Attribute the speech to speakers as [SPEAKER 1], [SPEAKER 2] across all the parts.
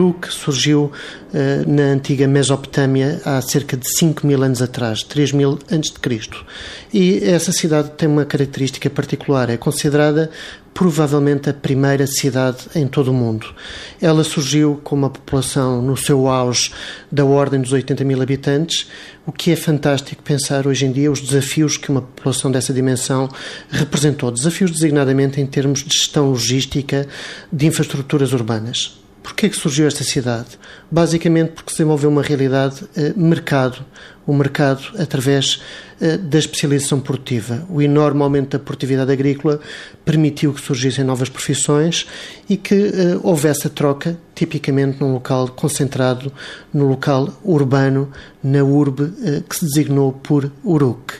[SPEAKER 1] Uruk surgiu uh, na antiga Mesopotâmia há cerca de 5 mil anos atrás, 3 mil antes de Cristo. E essa cidade tem uma característica particular, é considerada provavelmente a primeira cidade em todo o mundo. Ela surgiu com uma população no seu auge da ordem dos 80 mil habitantes, o que é fantástico pensar hoje em dia os desafios que uma população dessa dimensão representou. Desafios designadamente em termos de gestão logística de infraestruturas urbanas. Porquê que surgiu esta cidade? Basicamente porque se desenvolveu uma realidade eh, mercado, o mercado através eh, da especialização produtiva. O enorme aumento da produtividade agrícola permitiu que surgissem novas profissões e que eh, houvesse a troca, tipicamente num local concentrado, no local urbano, na urbe eh, que se designou por Uruk.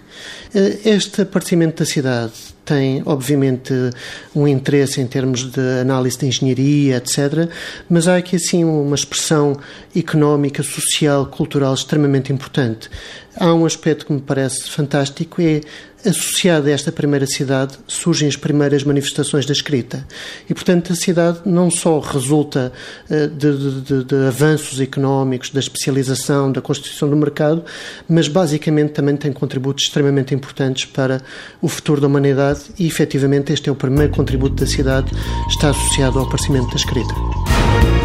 [SPEAKER 1] Eh, este aparecimento da cidade tem, obviamente, um interesse em termos de análise de engenharia, etc., mas há aqui, assim, uma expressão económica, social, cultural extremamente importante. Há um aspecto que me parece fantástico, é associado a esta primeira cidade surgem as primeiras manifestações da escrita. E, portanto, a cidade não só resulta uh, de, de, de, avanços económicos, da especialização, da constituição do mercado, mas basicamente também tem contributos extremamente importantes para o futuro da humanidade e, efetivamente, este é o primeiro contributo da cidade, está associado ao aparecimento da escrita.